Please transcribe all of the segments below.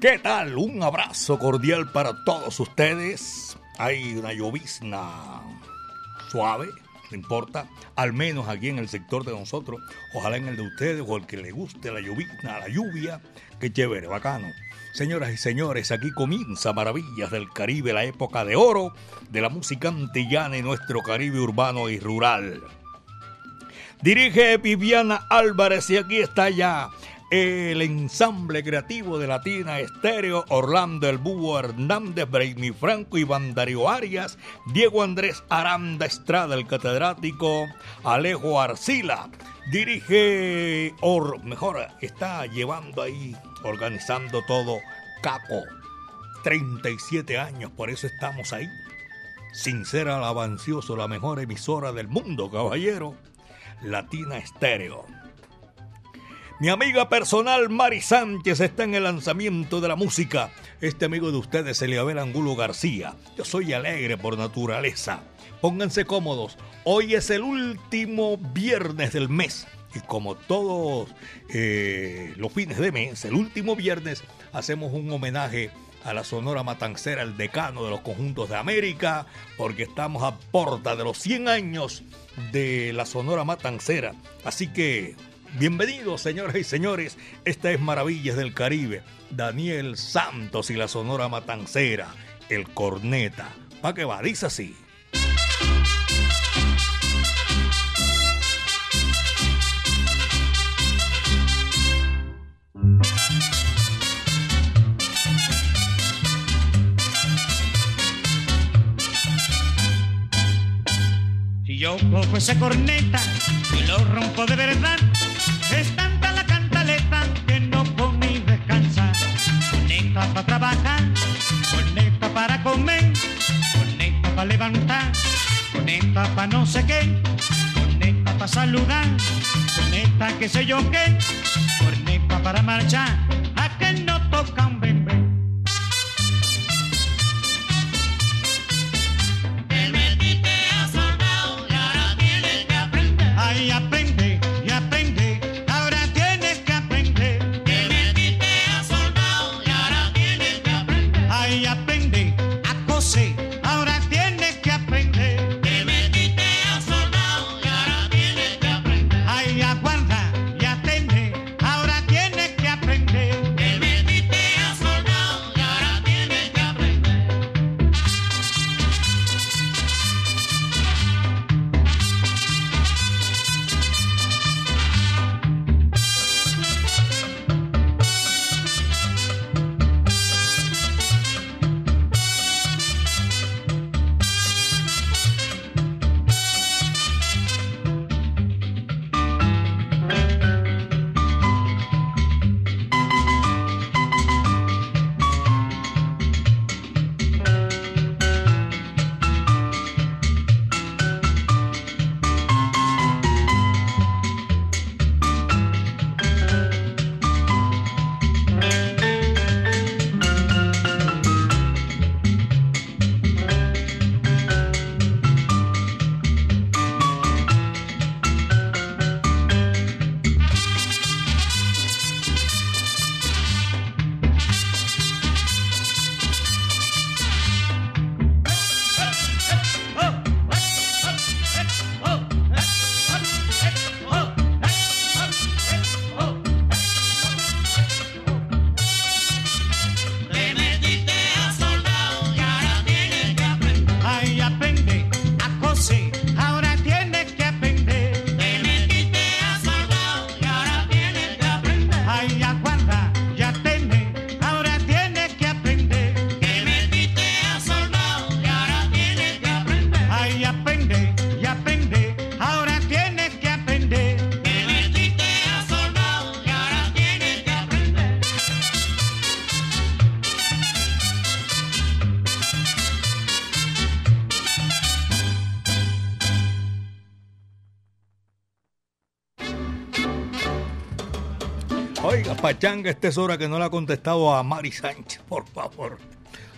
¿Qué tal? Un abrazo cordial para todos ustedes. Hay una llovizna suave, no importa, al menos aquí en el sector de nosotros, ojalá en el de ustedes o el que le guste la llovizna, la lluvia, qué chévere, bacano. Señoras y señores, aquí comienza Maravillas del Caribe, la época de oro de la música antillana en nuestro Caribe urbano y rural. Dirige Viviana Álvarez y aquí está ya el ensamble creativo de Latina Estéreo, Orlando El Búho Hernández, Brainy Franco, Iván Darío Arias, Diego Andrés Aranda Estrada, el catedrático, Alejo Arcila, dirige, o mejor, está llevando ahí, organizando todo, Caco, 37 años, por eso estamos ahí. Sincera Alabancioso, la mejor emisora del mundo, caballero, Latina Estéreo. Mi amiga personal Mari Sánchez está en el lanzamiento de la música. Este amigo de ustedes, Eliabel Angulo García. Yo soy alegre por naturaleza. Pónganse cómodos. Hoy es el último viernes del mes. Y como todos eh, los fines de mes, el último viernes, hacemos un homenaje a la Sonora Matancera, el decano de los conjuntos de América, porque estamos a porta de los 100 años de la Sonora Matancera. Así que Bienvenidos, señoras y señores. Esta es Maravillas del Caribe. Daniel Santos y la Sonora Matancera, el corneta. ¿Para qué va? Dice así. Si yo cojo esa corneta y lo rompo de verdad, es tanta la cantaleta que no puedo ni descansar. Corneta para trabajar, corneta para comer, corneta para levantar, corneta para no sé qué, corneta para saludar, corneta que sé yo qué, corneta para marchar, a que no toca Pachanga, esta es hora que no le ha contestado a Mari Sánchez, por favor.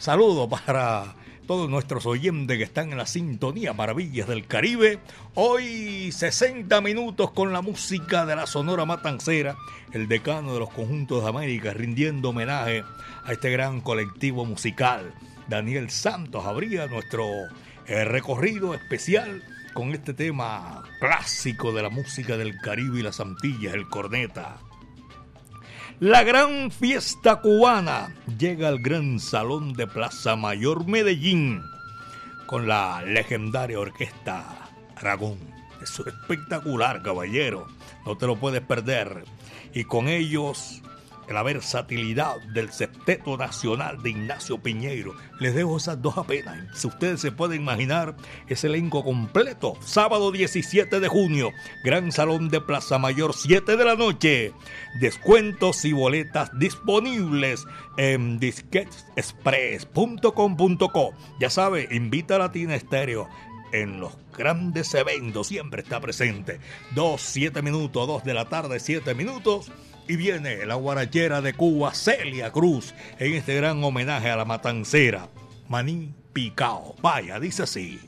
Saludo para todos nuestros oyentes que están en la sintonía Maravillas del Caribe. Hoy 60 minutos con la música de la Sonora Matancera, el decano de los conjuntos de América, rindiendo homenaje a este gran colectivo musical. Daniel Santos abría nuestro eh, recorrido especial con este tema clásico de la música del Caribe y las Antillas, el corneta. La gran fiesta cubana llega al gran salón de Plaza Mayor Medellín con la legendaria orquesta Aragón. Eso es espectacular, caballero. No te lo puedes perder. Y con ellos la versatilidad del septeto nacional de Ignacio Piñeiro. Les dejo esas dos apenas. Si ustedes se pueden imaginar ese elenco completo. Sábado 17 de junio, Gran Salón de Plaza Mayor, 7 de la noche. Descuentos y boletas disponibles en disquetexpress.com.co. Ya sabe, invita a Latina Estéreo en los grandes eventos siempre está presente. 2, 7 minutos, 2 de la tarde, 7 minutos. Y viene la guarachera de Cuba, Celia Cruz, en este gran homenaje a la matancera. Maní Picao. Vaya, dice así.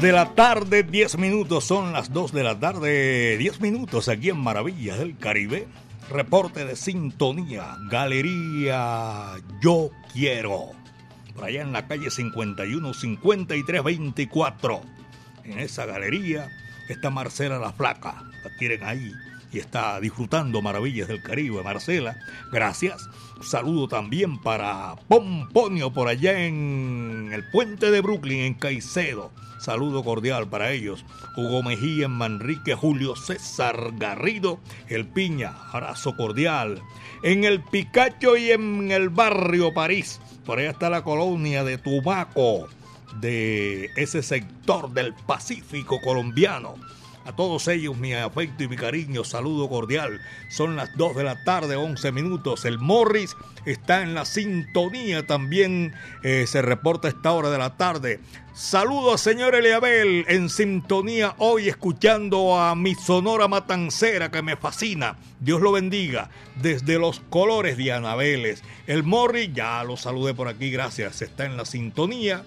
de la tarde, 10 minutos. Son las 2 de la tarde, 10 minutos aquí en Maravillas del Caribe. Reporte de sintonía, Galería Yo Quiero. Por allá en la calle 51 53 24. En esa galería está Marcela La Flaca. La quieren ahí y está disfrutando maravillas del Caribe. Marcela, gracias. saludo también para Pomponio por allá en el puente de Brooklyn, en Caicedo. Saludo cordial para ellos. Hugo Mejía en Manrique, Julio César Garrido, El Piña, abrazo cordial. En el Picacho y en el barrio París, por allá está la colonia de Tubaco, de ese sector del Pacífico colombiano. A todos ellos mi afecto y mi cariño, saludo cordial. Son las 2 de la tarde, 11 minutos. El Morris está en la sintonía también. eh, se reporta a esta hora de la tarde. Saludo a señor Eliabel en sintonía hoy escuchando a mi sonora matancera que me fascina. Dios lo bendiga. Desde los colores de Anabeles. El Morris, ya lo saludé por aquí, gracias. Está en la sintonía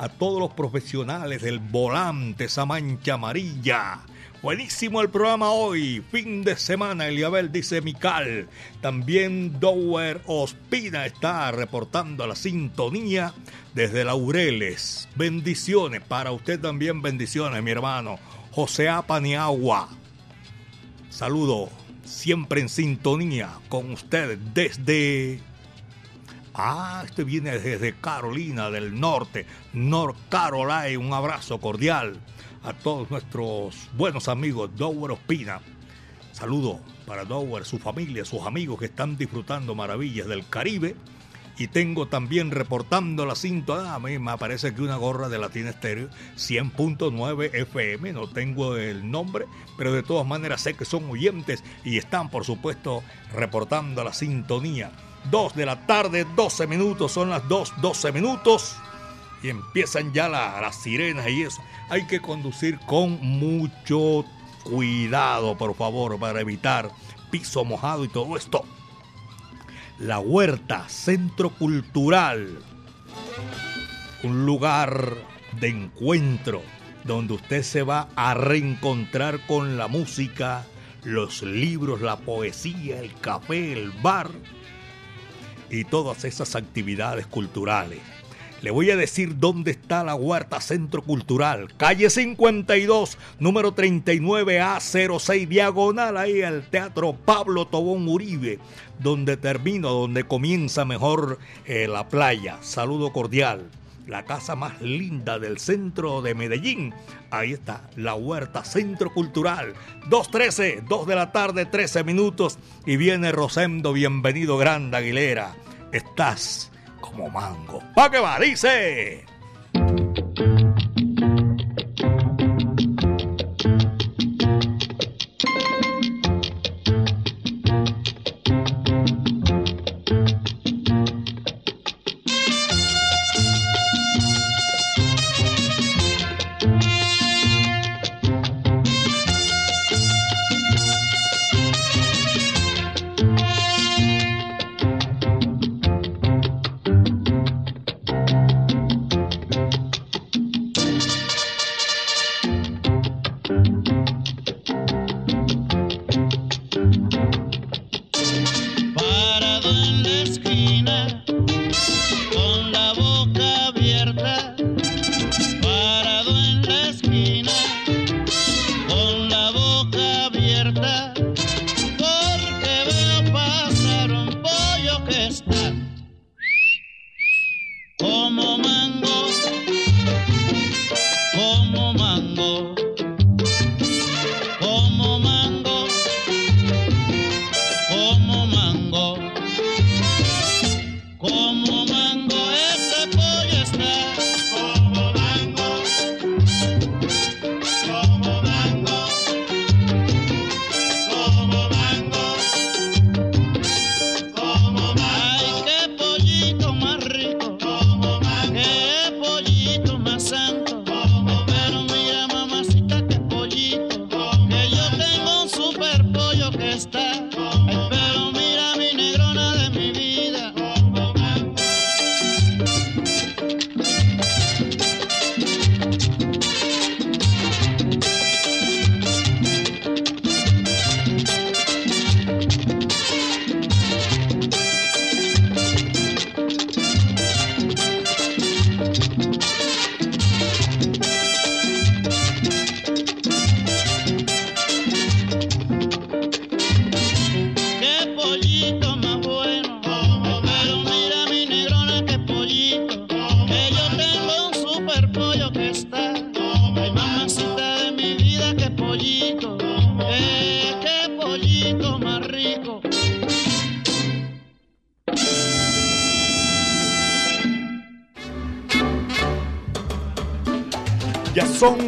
a todos los profesionales del volante, esa mancha amarilla. Buenísimo el programa hoy, fin de semana, Eliabel dice Mical. También Dower Ospina está reportando la sintonía desde Laureles. Bendiciones, para usted también bendiciones, mi hermano. José Apaniagua. Saludo, siempre en sintonía con usted desde Ah, este viene desde Carolina del Norte, North Carolina. Un abrazo cordial a todos nuestros buenos amigos, Dower Ospina. Saludo para Dower, su familia, sus amigos que están disfrutando maravillas del Caribe. Y tengo también reportando la cinta. Ah, a mí me parece que una gorra de Latina Estéreo 100.9 FM. No tengo el nombre, pero de todas maneras sé que son oyentes y están, por supuesto, reportando la sintonía. 2 de la tarde, 12 minutos, son las 2, 12 minutos. Y empiezan ya la- las sirenas y eso. Hay que conducir con mucho cuidado, por favor, para evitar piso mojado y todo esto. La Huerta, Centro Cultural. Un lugar de encuentro donde usted se va a reencontrar con la música, los libros, la poesía, el café, el bar y todas esas actividades culturales. Le voy a decir dónde está la Huerta Centro Cultural. Calle 52, número 39A06, diagonal ahí al Teatro Pablo Tobón Uribe, donde termina, donde comienza mejor eh, la playa. Saludo cordial. La casa más linda del centro de Medellín. Ahí está, la Huerta Centro Cultural. 2.13, 2 de la tarde, 13 minutos. Y viene Rosendo, bienvenido, Grande Aguilera. Estás como mango. ¿Pa' qué va? Dice.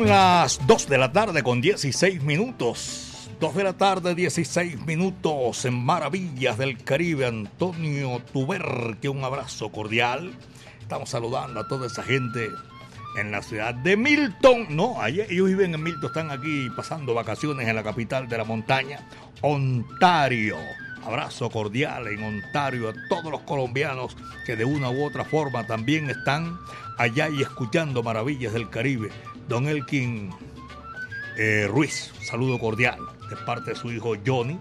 Las 2 de la tarde con 16 minutos. 2 de la tarde, 16 minutos en Maravillas del Caribe. Antonio Tuberque, un abrazo cordial. Estamos saludando a toda esa gente en la ciudad de Milton. No, ayer ellos viven en Milton, están aquí pasando vacaciones en la capital de la montaña, Ontario. Abrazo cordial en Ontario a todos los colombianos que de una u otra forma también están allá y escuchando Maravillas del Caribe. Don Elkin eh, Ruiz, saludo cordial de parte de su hijo Johnny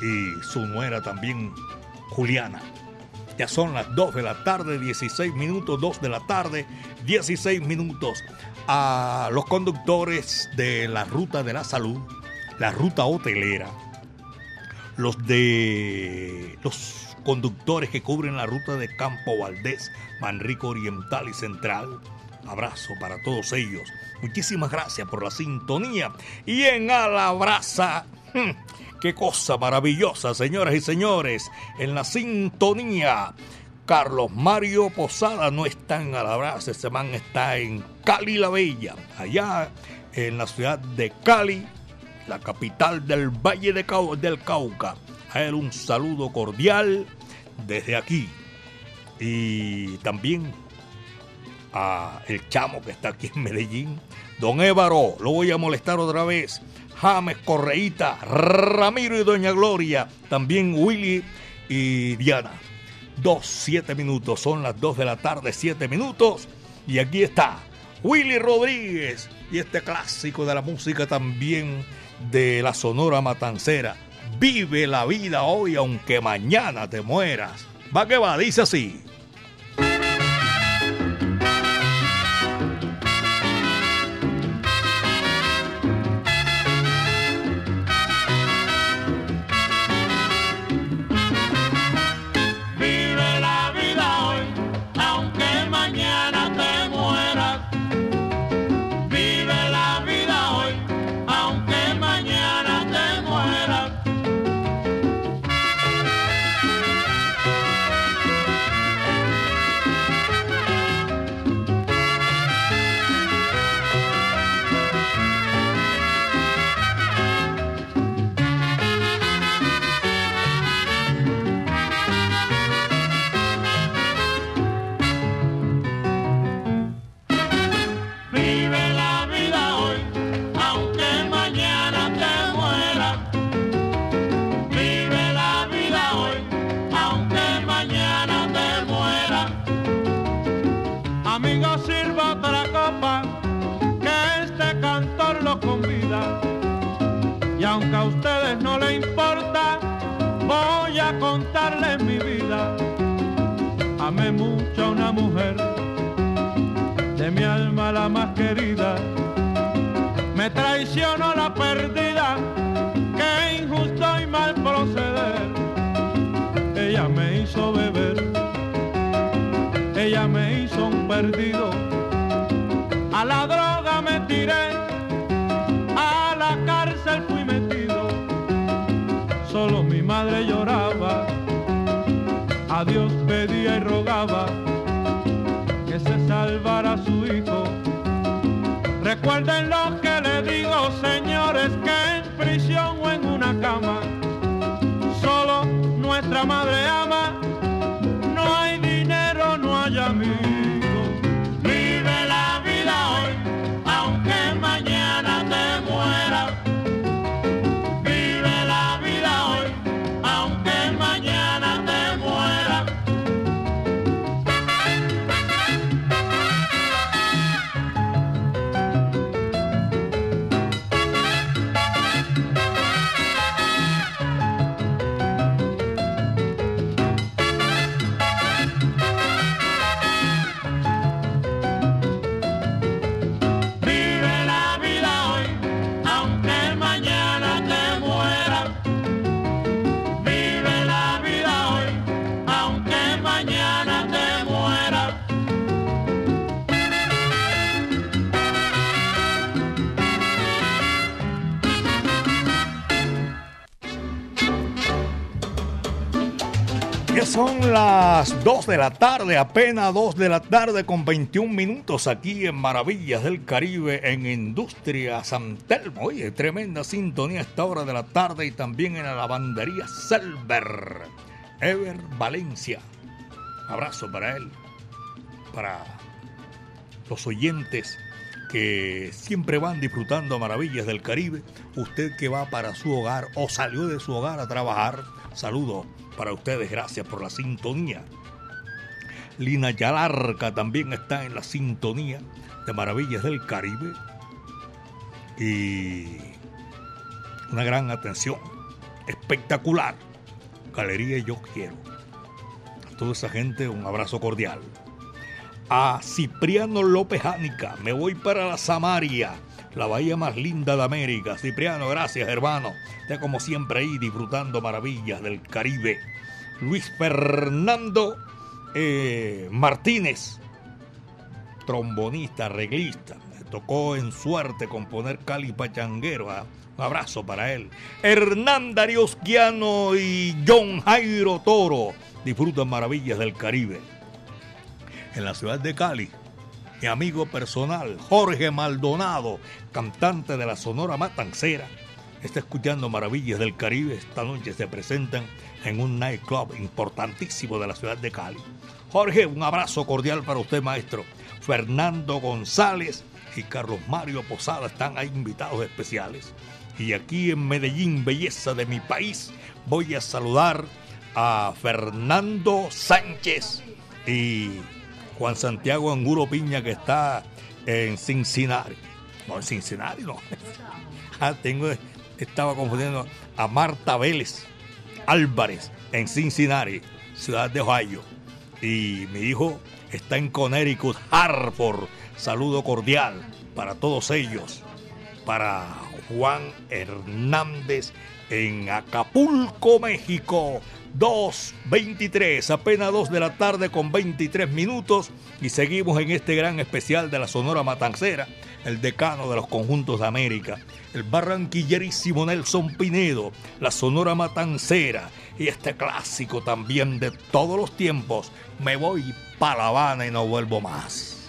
y su nuera también Juliana. Ya son las 2 de la tarde, 16 minutos, 2 de la tarde, 16 minutos. A los conductores de la ruta de la salud, la ruta hotelera, los de los conductores que cubren la ruta de Campo Valdés, Manrico Oriental y Central. Abrazo para todos ellos. Muchísimas gracias por la sintonía. Y en Alabraza, hmm, qué cosa maravillosa, señoras y señores, en la sintonía. Carlos Mario Posada no está en Alabraza, ese man está en Cali la Bella, allá en la ciudad de Cali, la capital del Valle del Cauca. A él un saludo cordial desde aquí. Y también el chamo que está aquí en Medellín. Don Évaro, lo voy a molestar otra vez. James Correíta, Ramiro y Doña Gloria. También Willy y Diana. Dos, siete minutos. Son las dos de la tarde, siete minutos. Y aquí está Willy Rodríguez. Y este clásico de la música también de la Sonora Matancera. Vive la vida hoy aunque mañana te mueras. Va que va, dice así. Querida. Me traicionó la perdida, qué injusto y mal proceder. Ella me hizo beber, ella me hizo un perdido. A la droga me tiré, a la cárcel fui metido. Solo mi madre lloraba, a Dios pedía y rogaba Recuerden lo que le digo, señores, que en prisión o en una cama, solo nuestra madre ama, son las 2 de la tarde, apenas 2 de la tarde con 21 minutos aquí en Maravillas del Caribe en Industria San Telmo. Oye, tremenda sintonía a esta hora de la tarde y también en la lavandería Selver. Ever Valencia. Abrazo para él, para los oyentes que siempre van disfrutando maravillas del Caribe. Usted que va para su hogar o salió de su hogar a trabajar, saludo para ustedes. Gracias por la sintonía. Lina Yalarca también está en la sintonía de Maravillas del Caribe. Y una gran atención. Espectacular. Galería Yo Quiero. A toda esa gente un abrazo cordial. A Cipriano López Jánica. Me voy para la Samaria la bahía más linda de América. Cipriano, gracias hermano. Está como siempre ahí disfrutando maravillas del Caribe. Luis Fernando eh, Martínez, trombonista, arreglista. Tocó en suerte componer Cali Pachanguero. ¿ah? Un abrazo para él. Hernán Darío y John Jairo Toro disfrutan maravillas del Caribe. En la ciudad de Cali, mi amigo personal, Jorge Maldonado, cantante de la Sonora Matancera, está escuchando Maravillas del Caribe. Esta noche se presentan en un nightclub importantísimo de la ciudad de Cali. Jorge, un abrazo cordial para usted, maestro. Fernando González y Carlos Mario Posada están ahí invitados especiales. Y aquí en Medellín, belleza de mi país, voy a saludar a Fernando Sánchez y Juan Santiago Anguro Piña, que está en Cincinnati. No, en Cincinnati, no. Ah, tengo, estaba confundiendo a Marta Vélez Álvarez en Cincinnati, ciudad de Ohio. Y mi hijo está en Connecticut, Hartford. Saludo cordial para todos ellos. Para Juan Hernández en Acapulco, México. 2.23, apenas 2 de la tarde con 23 minutos y seguimos en este gran especial de la Sonora Matancera, el decano de los conjuntos de América, el barranquillerísimo Nelson Pinedo, la Sonora Matancera y este clásico también de todos los tiempos, me voy para La Habana y no vuelvo más.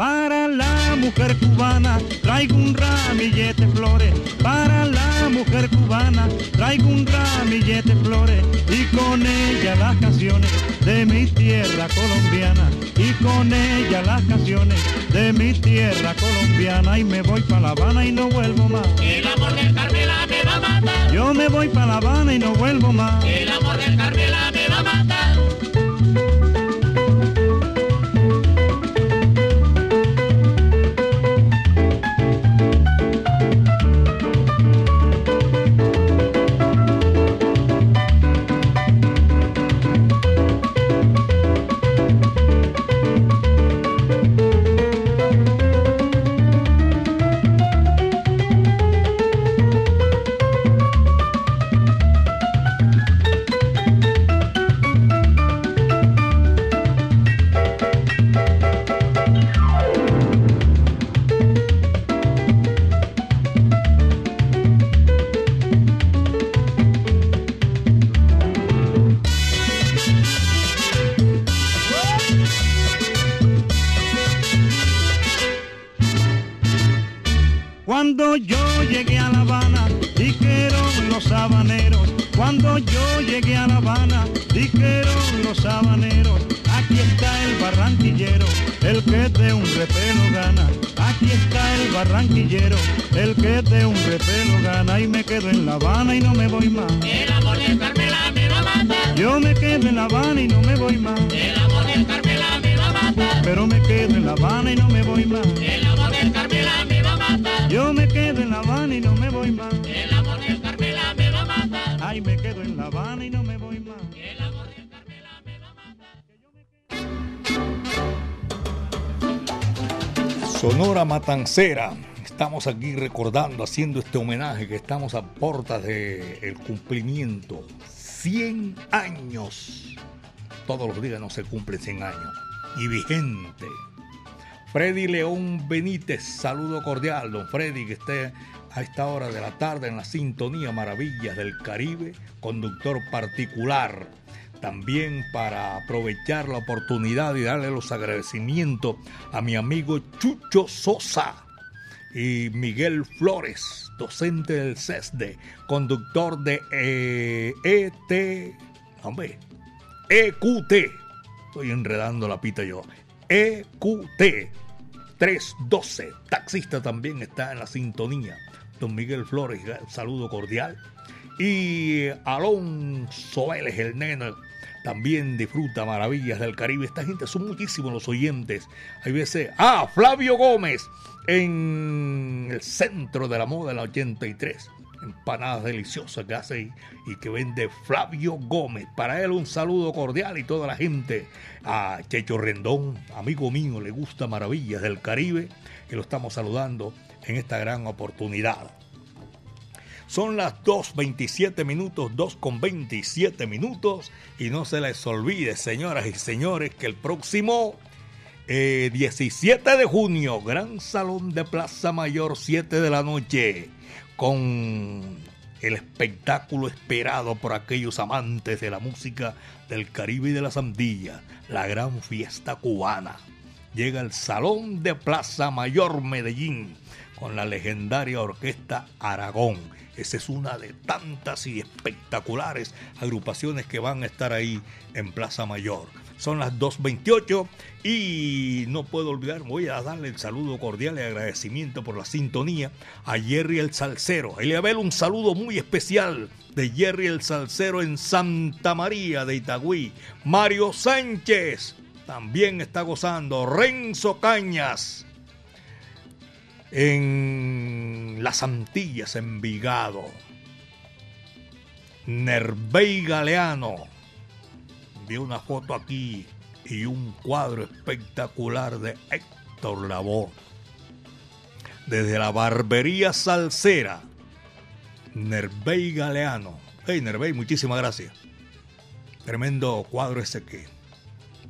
Para la mujer cubana traigo un ramillete flores. Para la mujer cubana traigo un ramillete flores. Y con ella las canciones de mi tierra colombiana. Y con ella las canciones de mi tierra colombiana. Y me voy para La Habana y no vuelvo más. El amor de Carmela me va a matar. Yo me voy para La Habana y no vuelvo más. El amor de Carmela me va a matar. Estamos aquí recordando, haciendo este homenaje que estamos a puertas del cumplimiento. 100 años. Todos los días no se cumplen 100 años. Y vigente. Freddy León Benítez, saludo cordial, don Freddy, que esté a esta hora de la tarde en la sintonía Maravillas del Caribe, conductor particular. También para aprovechar la oportunidad y darle los agradecimientos a mi amigo Chucho Sosa y Miguel Flores, docente del CESDE, conductor de eh, ET, hombre, EQT. Estoy enredando la pita yo. EQT 312. Taxista también está en la sintonía. Don Miguel Flores, saludo cordial. Y Alonso Vélez, el neno, también disfruta maravillas del Caribe. Esta gente son muchísimos los oyentes. Hay veces. Ah, Flavio Gómez en el centro de la moda, la 83. Empanadas deliciosas que hace y, y que vende Flavio Gómez. Para él un saludo cordial y toda la gente. A Checho Rendón, amigo mío, le gusta Maravillas del Caribe, que lo estamos saludando en esta gran oportunidad. Son las 2.27 minutos, 2.27 minutos. Y no se les olvide, señoras y señores, que el próximo eh, 17 de junio, Gran Salón de Plaza Mayor, 7 de la noche, con el espectáculo esperado por aquellos amantes de la música del Caribe y de las Andillas, la gran fiesta cubana. Llega el Salón de Plaza Mayor Medellín con la legendaria orquesta Aragón. Esa es una de tantas y espectaculares agrupaciones que van a estar ahí en Plaza Mayor. Son las 2.28 y no puedo olvidar, voy a darle el saludo cordial y agradecimiento por la sintonía a Jerry el Salcero. Eliabel, un saludo muy especial de Jerry el Salcero en Santa María de Itagüí. Mario Sánchez también está gozando. Renzo Cañas en Las Antillas, Envigado. Nervey Galeano. Vi una foto aquí y un cuadro espectacular de Héctor Lavoe. Desde la barbería salsera, Nervey Galeano. Hey, Nervey, muchísimas gracias. Tremendo cuadro ese que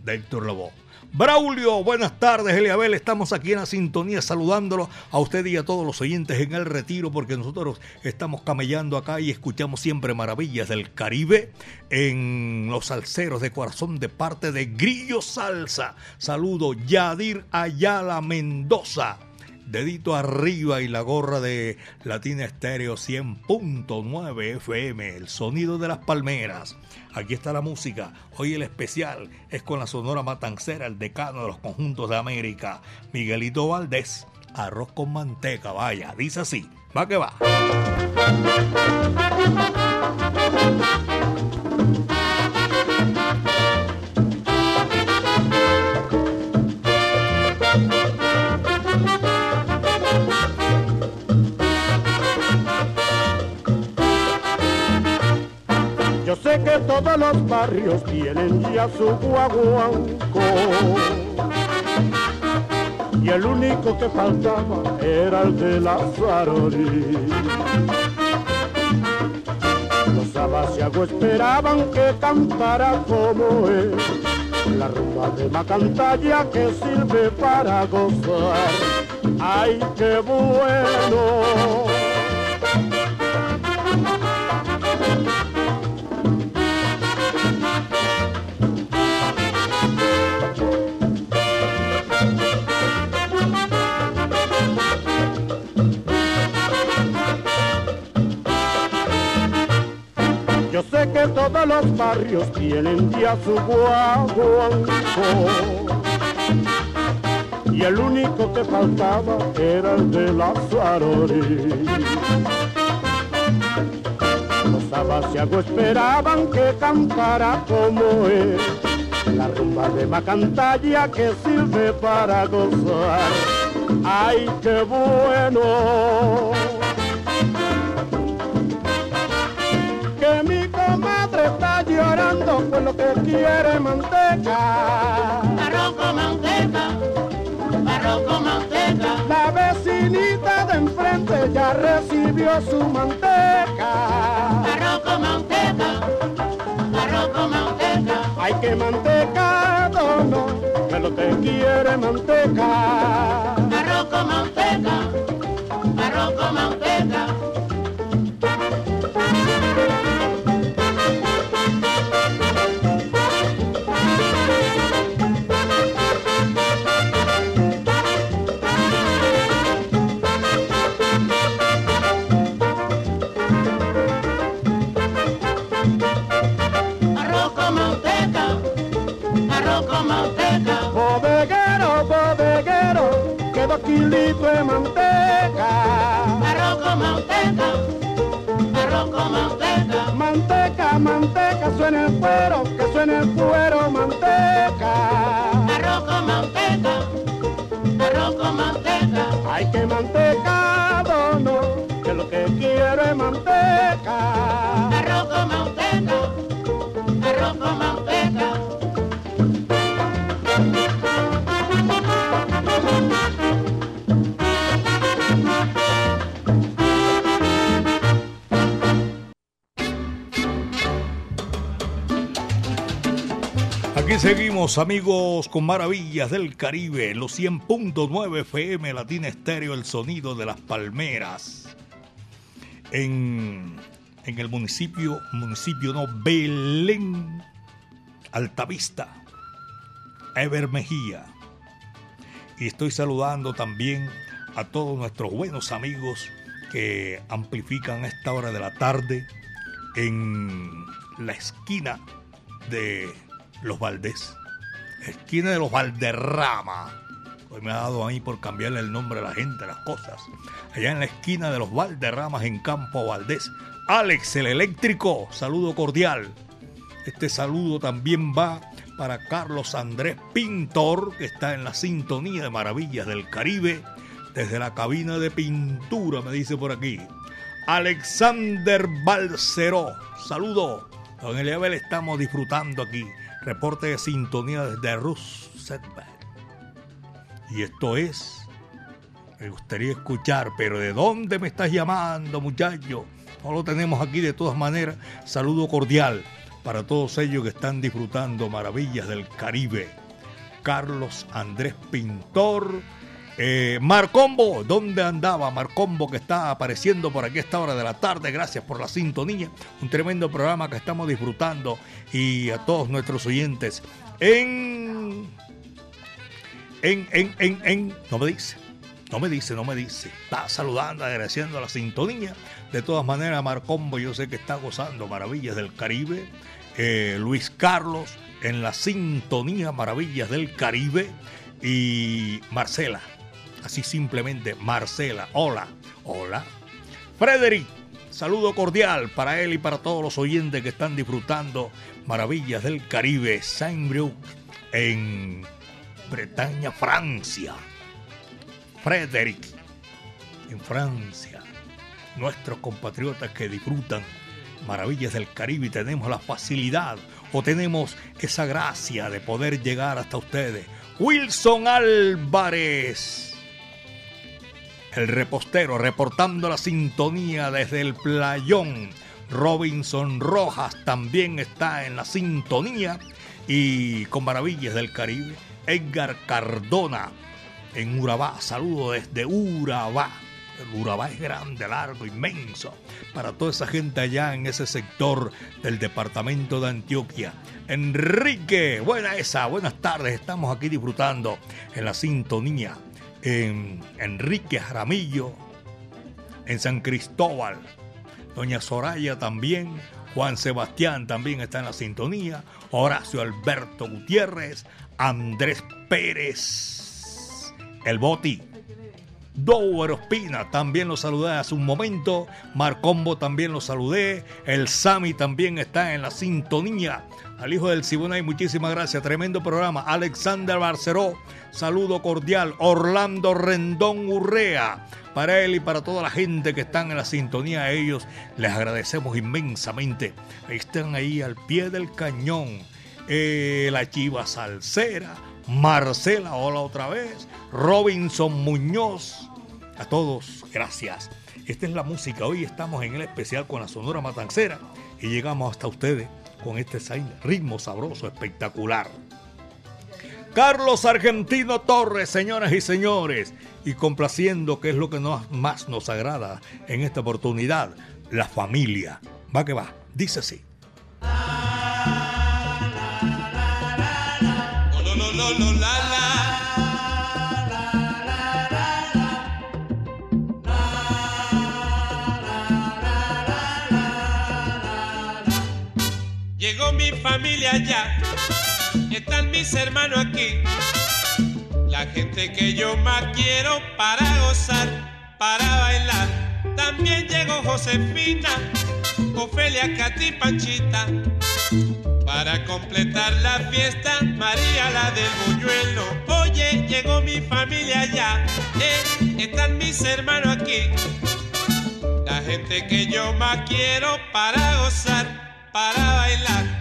de Héctor Lavoe. Braulio, buenas tardes, Eliabel. Estamos aquí en la sintonía saludándolo a usted y a todos los oyentes en el retiro, porque nosotros estamos camellando acá y escuchamos siempre maravillas del Caribe en los salseros de corazón de parte de Grillo Salsa. Saludo, Yadir Ayala Mendoza. Dedito arriba y la gorra de Latina Estéreo 100.9 FM, el sonido de las palmeras. Aquí está la música. Hoy el especial es con la Sonora Matancera, el decano de los conjuntos de América, Miguelito Valdés. Arroz con manteca, vaya, dice así. Va que va. Sé que todos los barrios tienen ya su guaguanco. Y el único que faltaba era el de la Los abasiagos esperaban que cantara como él. La rumba de Macantalla que sirve para gozar. ¡Ay, qué bueno! Que todos los barrios tienen ya su guaguanco y el único que faltaba era el de la Suarori. Los sabaciago esperaban que cantara como él. La rumba de Macantalla que sirve para gozar. ¡Ay, qué bueno! Por lo que quiere manteca. Arroz con manteca, arroz con manteca, La vecinita de enfrente ya recibió su manteca. arroz con manteca, arroz con manteca, Hay que mantecado, no, que lo que quiere manteca. arroz con manteca, arroz con manteca. Manteca, suena el cuero, que suena el cuero, manteca. arroz con manteca, arroz con manteca, Hay que mantecado, no, que lo que quiero es manteca. Seguimos, amigos, con Maravillas del Caribe, los 100.9 FM Latina Estéreo, el sonido de las palmeras. En, en el municipio, municipio no, Belén, Altavista, Ever Mejía. Y estoy saludando también a todos nuestros buenos amigos que amplifican esta hora de la tarde en la esquina de los Valdés. Esquina de los Valderrama. Hoy me ha dado a mí por cambiarle el nombre a la gente, las cosas. Allá en la esquina de los Valderramas en Campo Valdés. Alex el eléctrico, saludo cordial. Este saludo también va para Carlos Andrés Pintor, que está en la sintonía de Maravillas del Caribe, desde la cabina de pintura, me dice por aquí. Alexander Balceró, saludo. Don Eliabel, estamos disfrutando aquí. Reporte de sintonía desde Roosevelt. Y esto es. Me gustaría escuchar, pero ¿de dónde me estás llamando, muchacho? No lo tenemos aquí de todas maneras. Saludo cordial para todos ellos que están disfrutando maravillas del Caribe. Carlos Andrés Pintor. Eh, Marcombo, ¿dónde andaba Marcombo que está apareciendo por aquí a esta hora de la tarde? Gracias por la sintonía. Un tremendo programa que estamos disfrutando y a todos nuestros oyentes en... En, en, en, en... No me dice. No me dice, no me dice. Está saludando, agradeciendo la sintonía. De todas maneras, Marcombo yo sé que está gozando maravillas del Caribe. Eh, Luis Carlos en la sintonía Maravillas del Caribe. Y Marcela, así simplemente Marcela. Hola, hola. Frederick, saludo cordial para él y para todos los oyentes que están disfrutando Maravillas del Caribe. Saint-Brieuc en Bretaña, Francia. Frederick, en Francia. Nuestros compatriotas que disfrutan maravillas del Caribe tenemos la facilidad o tenemos esa gracia de poder llegar hasta ustedes. Wilson Álvarez, el repostero, reportando la sintonía desde el playón. Robinson Rojas también está en la sintonía y con maravillas del Caribe. Edgar Cardona en Urabá. Saludo desde Urabá. El Urabá es grande, largo, inmenso. Para toda esa gente allá en ese sector del departamento de Antioquia. Enrique, buena esa, buenas tardes. Estamos aquí disfrutando en la sintonía. En Enrique Jaramillo, en San Cristóbal. Doña Soraya también. Juan Sebastián también está en la sintonía. Horacio Alberto Gutiérrez. Andrés Pérez. El Boti. Dower Ospina, también lo saludé hace un momento. Marcombo también lo saludé. El Sami también está en la sintonía. Al hijo del Siboney, muchísimas gracias. Tremendo programa. Alexander Barceró, saludo cordial. Orlando Rendón Urrea. Para él y para toda la gente que están en la sintonía, a ellos les agradecemos inmensamente. Están ahí al pie del cañón. Eh, la Chiva Salcera, Marcela, hola otra vez, Robinson Muñoz, a todos, gracias. Esta es la música, hoy estamos en el especial con la Sonora Matancera y llegamos hasta ustedes con este ritmo sabroso, espectacular. Carlos Argentino Torres, señoras y señores, y complaciendo que es lo que más nos agrada en esta oportunidad, la familia. Va que va, dice así. Llegó mi familia ya, están mis hermanos aquí, la gente que yo más quiero para gozar, para bailar. También llegó Josefina, Ofelia, Katy, Panchita para completar la fiesta, María la del buñuelo. Oye, llegó mi familia ya, eh, están mis hermanos aquí. La gente que yo más quiero para gozar, para bailar.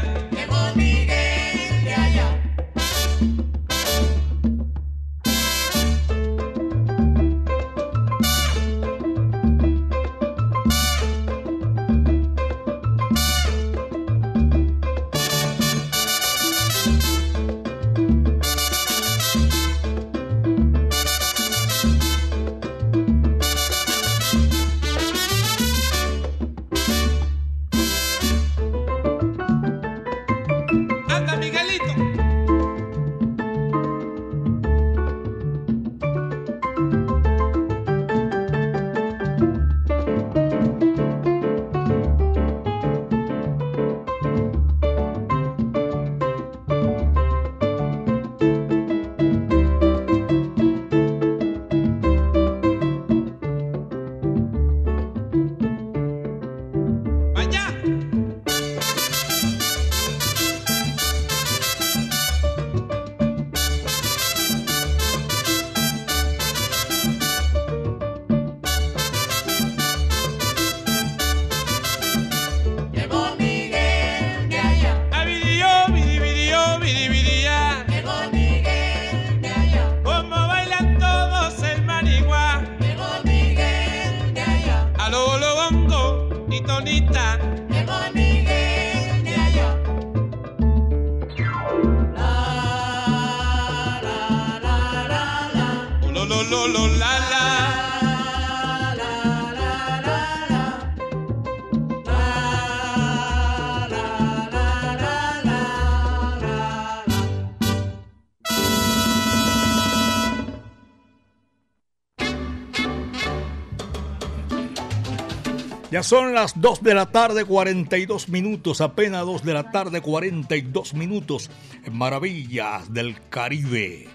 Son las 2 de la tarde, 42 minutos, apenas 2 de la tarde, 42 minutos, Maravillas del Caribe.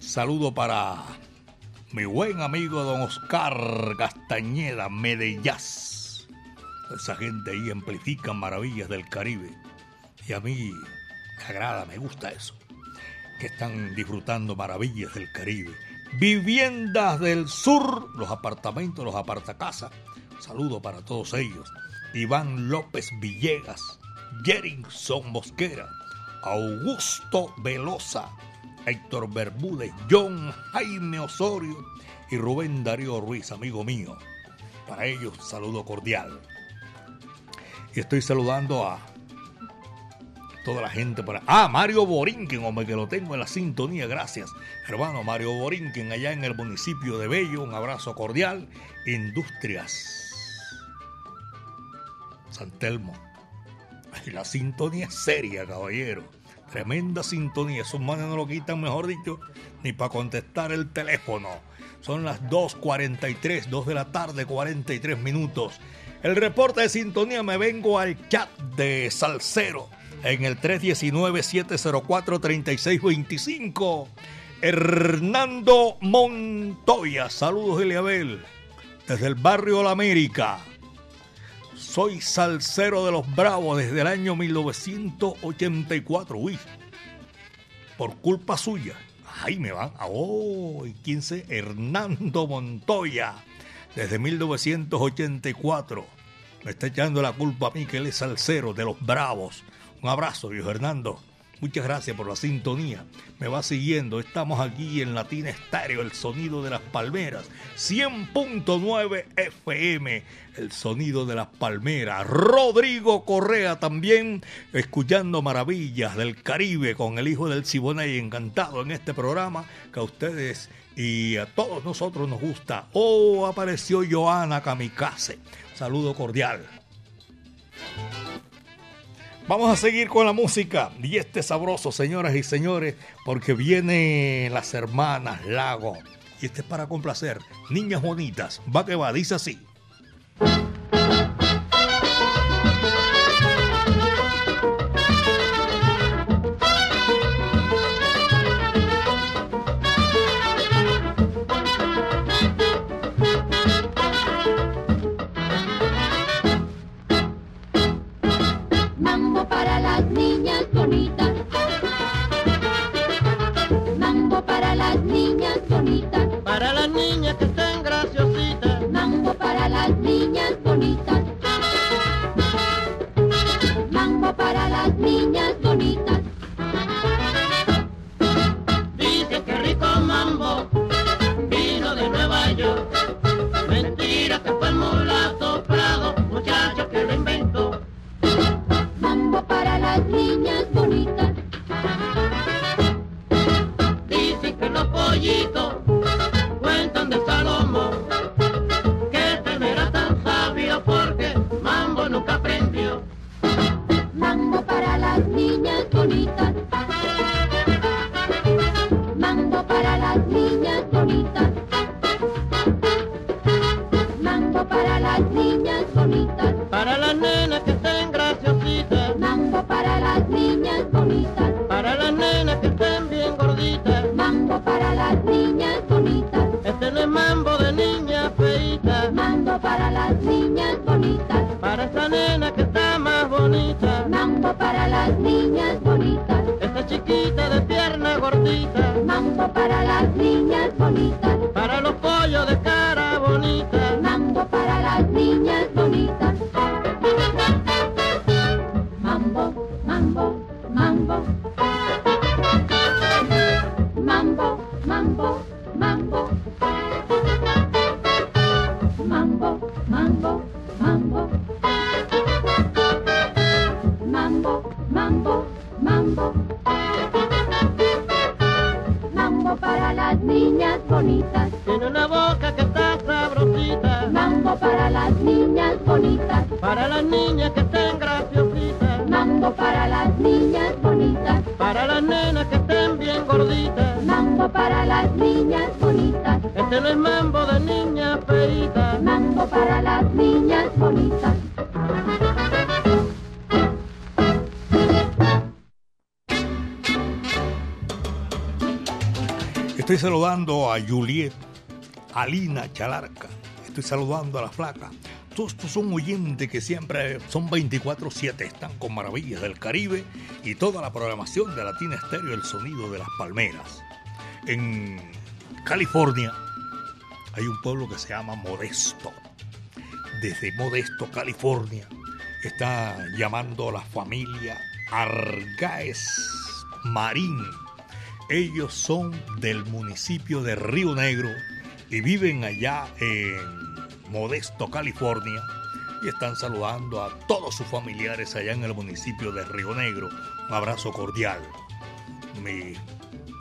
Saludo para mi buen amigo don Oscar Castañeda, Medellás. Esa gente ahí amplifica Maravillas del Caribe. Y a mí me agrada, me gusta eso. Que están disfrutando Maravillas del Caribe. Viviendas del Sur, los apartamentos, los apartacasas Saludo para todos ellos. Iván López Villegas, Jerinson Mosquera, Augusto Velosa, Héctor Bermúdez, John Jaime Osorio y Rubén Darío Ruiz, amigo mío. Para ellos, saludo cordial. Y estoy saludando a toda la gente para. Ah, Mario Borinquen, hombre, que lo tengo en la sintonía, gracias. Hermano Mario Borinquen, allá en el municipio de Bello, un abrazo cordial. Industrias San Telmo. La sintonía es seria, caballero. Tremenda sintonía. Esos manes no lo quitan, mejor dicho, ni para contestar el teléfono. Son las 2.43, 2 de la tarde, 43 minutos. El reporte de sintonía me vengo al chat de Salcero en el 319-704-3625. Hernando Montoya, saludos Eliabel, desde el barrio La América. Soy salsero de los Bravos desde el año 1984. Uy, por culpa suya. Ahí me van. Oh, 15, Hernando Montoya, desde 1984. Me está echando la culpa a mí que él es salsero de los Bravos. Un abrazo, viejo Hernando. Muchas gracias por la sintonía. Me va siguiendo. Estamos aquí en Latina Estéreo, el sonido de las palmeras. 100.9 FM, el sonido de las palmeras. Rodrigo Correa también, escuchando maravillas del Caribe con el hijo del Siboney. Encantado en este programa que a ustedes y a todos nosotros nos gusta. Oh, apareció Joana Kamikaze. Saludo cordial. Vamos a seguir con la música y este sabroso, señoras y señores, porque vienen las hermanas Lago. Y este es para complacer. Niñas bonitas. Va que va, dice así. Gordita. Mambo para las niñas bonitas. Saludando a Juliet, a Lina Chalarca. Estoy saludando a la flaca. Todos estos son oyentes que siempre son 24-7, están con Maravillas del Caribe y toda la programación de Latina Estéreo, el sonido de las palmeras. En California hay un pueblo que se llama Modesto. Desde Modesto, California, está llamando a la familia Argaez Marín. Ellos son del municipio de Río Negro y viven allá en Modesto, California. Y están saludando a todos sus familiares allá en el municipio de Río Negro. Un abrazo cordial. Mis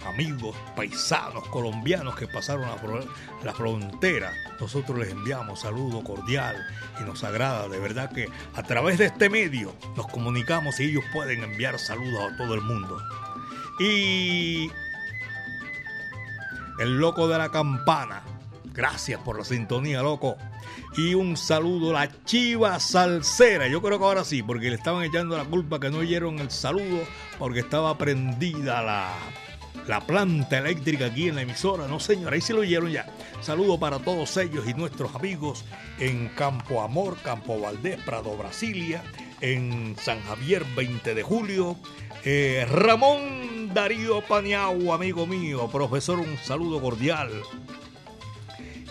amigos, paisanos colombianos que pasaron la, la frontera, nosotros les enviamos saludo cordial y nos agrada de verdad que a través de este medio nos comunicamos y ellos pueden enviar saludos a todo el mundo. Y el loco de la campana Gracias por la sintonía, loco. Y un saludo a la chiva salsera. Yo creo que ahora sí, porque le estaban echando la culpa que no oyeron el saludo porque estaba prendida la, la planta eléctrica aquí en la emisora. No, señor, ahí sí lo oyeron ya. Saludo para todos ellos y nuestros amigos en Campo Amor, Campo Valdés, Prado, Brasilia, en San Javier, 20 de julio. Eh, Ramón Darío Paniagua, amigo mío, profesor, un saludo cordial.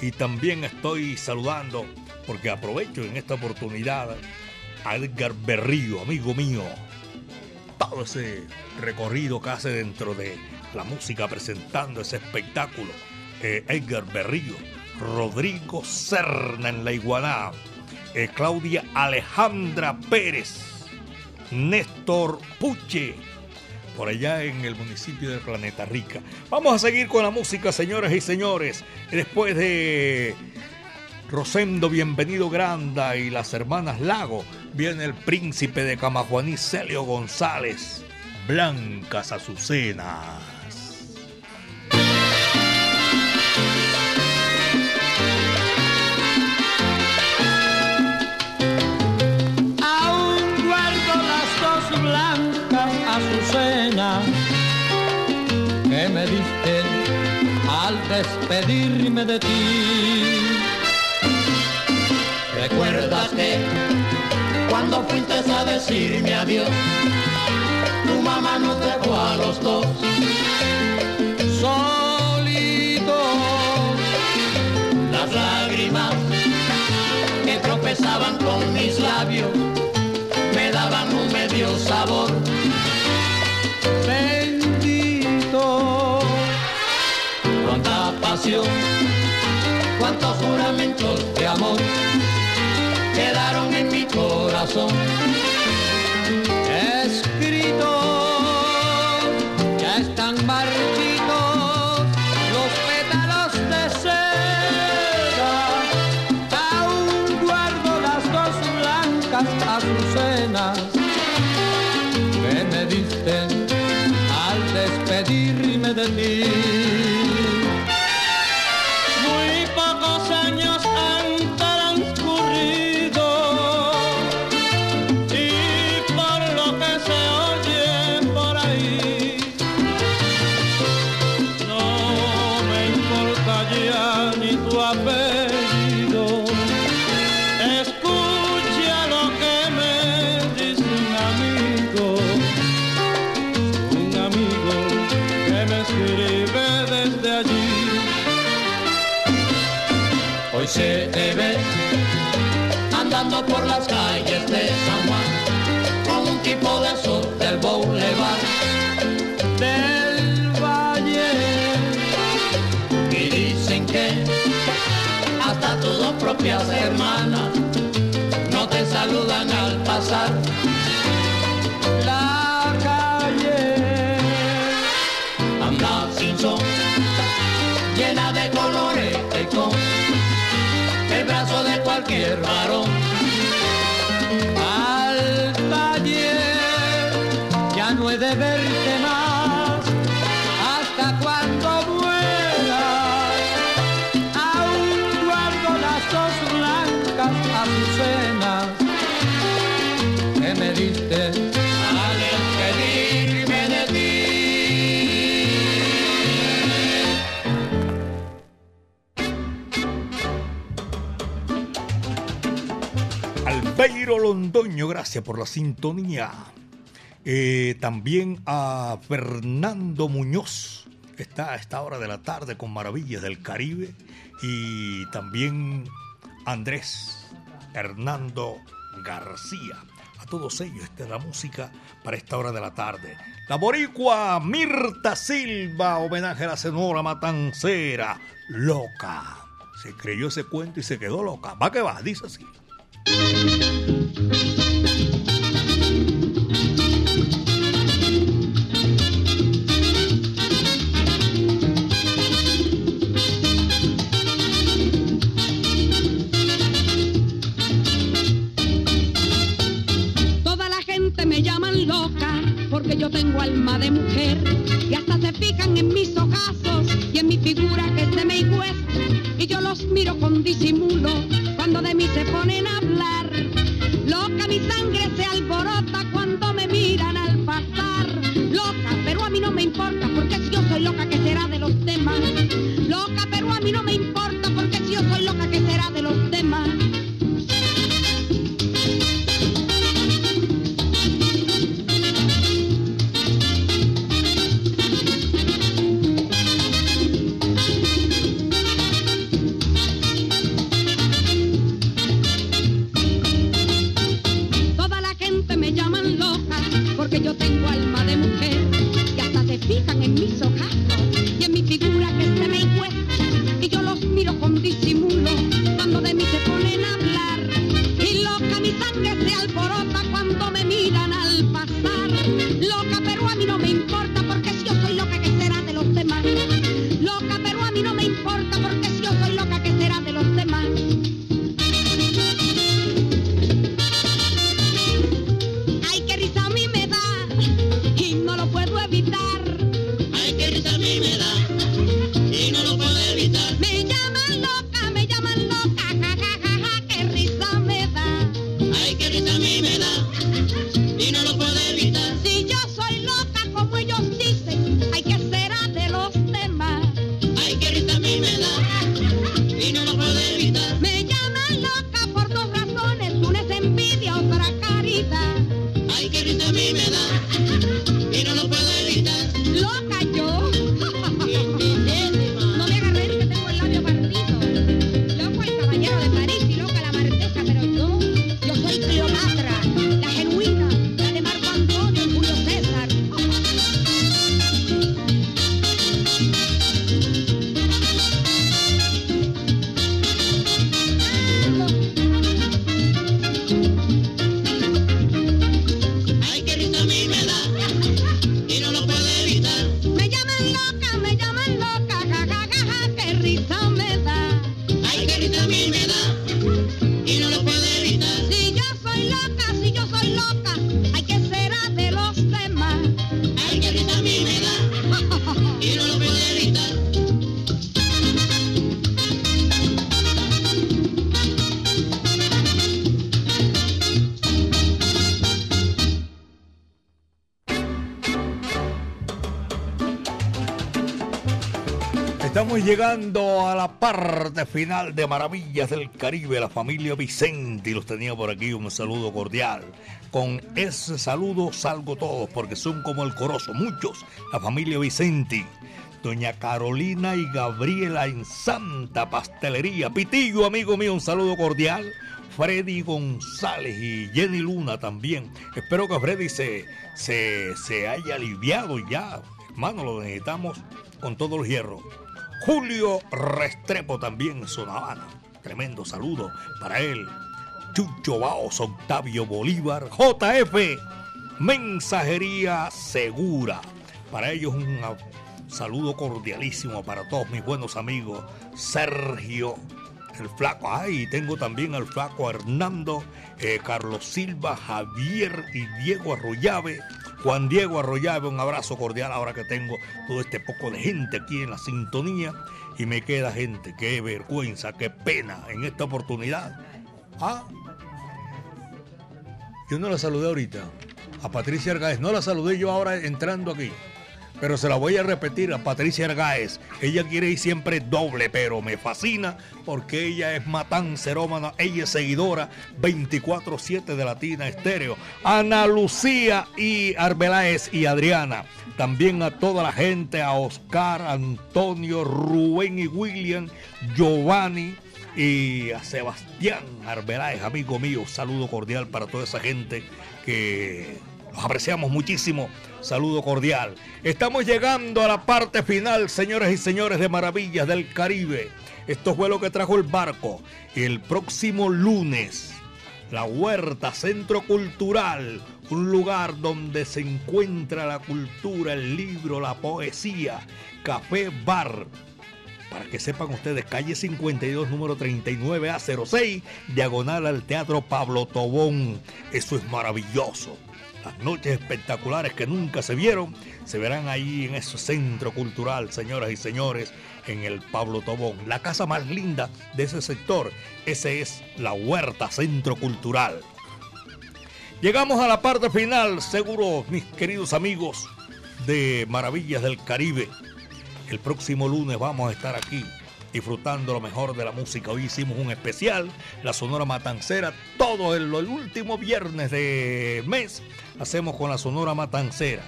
Y también estoy saludando, porque aprovecho en esta oportunidad, a Edgar Berrío, amigo mío. Todo ese recorrido que hace dentro de la música presentando ese espectáculo. Eh, Edgar Berrío, Rodrigo Serna en la Iguaná, eh, Claudia Alejandra Pérez, Néstor Puche, por allá en el municipio de Planeta Rica. Vamos a seguir con la música, señores y señores. Después de Rosendo Bienvenido Granda y las hermanas Lago, viene el príncipe de Camajuaní, Celio González, Blancas Azucenas. Blancas azucenas que me diste al despedirme de ti. ¿Recuerdas que cuando fuiste a decirme adiós, tu mamá nos dejó a los dos? Solito Las lágrimas que tropezaban con mis labios me daban un medio sabor. Cuántos juramentos de amor quedaron en mi corazón. Cualquier varón. Londoño, gracias por la sintonía. Eh, también a Fernando Muñoz, está a esta hora de la tarde con Maravillas del Caribe. Y también Andrés Hernando García. A todos ellos, esta es la música para esta hora de la tarde. La boricua Mirta Silva, homenaje a la senora matancera, loca. Se creyó ese cuento y se quedó loca. Va que va, dice así. Toda la gente me llaman loca porque yo tengo alma de mujer y hasta se fijan en mis ojazos y en mi figura que de May West y yo los miro con disimulo cuando de mí se ponen a mi sangre se alborota cuando me miran al pasar. Loca, pero a mí no me importa porque si yo soy loca, ¿qué será de los demás? Loca, pero a mí no me importa porque si yo soy loca, ¿qué será de los Llegando a la parte final de Maravillas del Caribe, la familia Vicente, los tenía por aquí un saludo cordial. Con ese saludo salgo todos, porque son como el corozo, muchos, la familia Vicente. Doña Carolina y Gabriela en Santa Pastelería. Pitillo, amigo mío, un saludo cordial. Freddy González y Jenny Luna también. Espero que Freddy se, se, se haya aliviado ya. Hermano, lo necesitamos con todos los hierros. Julio Restrepo también en Zona Habana. Tremendo saludo para él. Chucho Baos, Octavio Bolívar, JF, Mensajería Segura. Para ellos un saludo cordialísimo para todos mis buenos amigos. Sergio, el flaco. Ay, tengo también al flaco Hernando, eh, Carlos Silva, Javier y Diego Arroyave. Juan Diego Arroyave, un abrazo cordial ahora que tengo todo este poco de gente aquí en la sintonía. Y me queda gente, qué vergüenza, qué pena en esta oportunidad. Ah, yo no la saludé ahorita. A Patricia Argáez. No la saludé yo ahora entrando aquí. Pero se la voy a repetir a Patricia Argáez. Ella quiere ir siempre doble, pero me fascina porque ella es matancerómana. Ella es seguidora 24-7 de Latina Estéreo. Ana Lucía y Arbeláez y Adriana. También a toda la gente, a Oscar, Antonio, Rubén y William, Giovanni y a Sebastián Arbeláez, amigo mío. Saludo cordial para toda esa gente que apreciamos muchísimo. Saludo cordial. Estamos llegando a la parte final, señores y señores de Maravillas del Caribe. Esto fue lo que trajo el barco. El próximo lunes, la Huerta Centro Cultural, un lugar donde se encuentra la cultura, el libro, la poesía, café, bar. Para que sepan ustedes, calle 52, número 39A06, diagonal al Teatro Pablo Tobón. Eso es maravilloso. Noches espectaculares que nunca se vieron se verán ahí en ese centro cultural, señoras y señores, en el Pablo Tobón. La casa más linda de ese sector, ese es la Huerta Centro Cultural. Llegamos a la parte final, seguro, mis queridos amigos de Maravillas del Caribe. El próximo lunes vamos a estar aquí disfrutando lo mejor de la música. Hoy hicimos un especial, la Sonora Matancera, todo el, el último viernes de mes hacemos con la Sonora Matancera.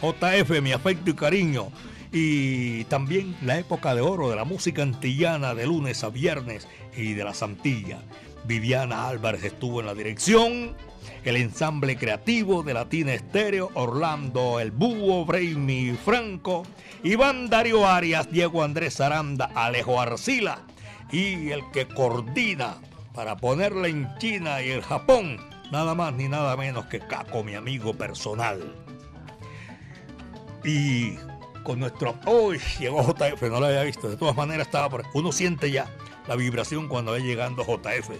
JF, mi afecto y cariño. Y también la época de oro de la música antillana de lunes a viernes y de la Santilla. Viviana Álvarez estuvo en la dirección el ensamble creativo de Latina Estéreo, Orlando El Búho, Brainy Franco, Iván Darío Arias, Diego Andrés Aranda, Alejo Arcila y el que coordina para ponerla en China y el Japón, nada más ni nada menos que Caco, mi amigo personal. Y con nuestro... ¡Uy! llegó JF, no lo había visto. De todas maneras estaba por... Uno siente ya la vibración cuando va llegando JF.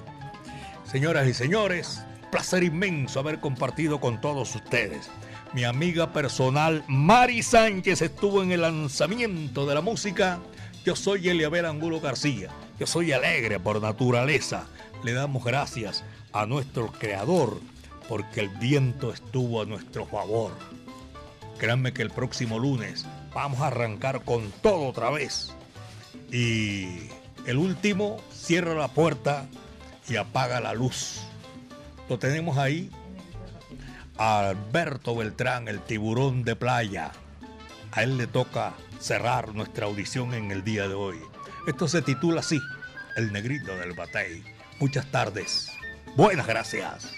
Señoras y señores, placer inmenso haber compartido con todos ustedes. Mi amiga personal Mari Sánchez estuvo en el lanzamiento de la música. Yo soy Eliabel Angulo García. Yo soy alegre por naturaleza. Le damos gracias a nuestro creador porque el viento estuvo a nuestro favor. Créanme que el próximo lunes vamos a arrancar con todo otra vez. Y el último cierra la puerta y apaga la luz. Lo tenemos ahí. Alberto Beltrán, el tiburón de playa. A él le toca cerrar nuestra audición en el día de hoy. Esto se titula así, El Negrito del Batey. Muchas tardes. Buenas gracias.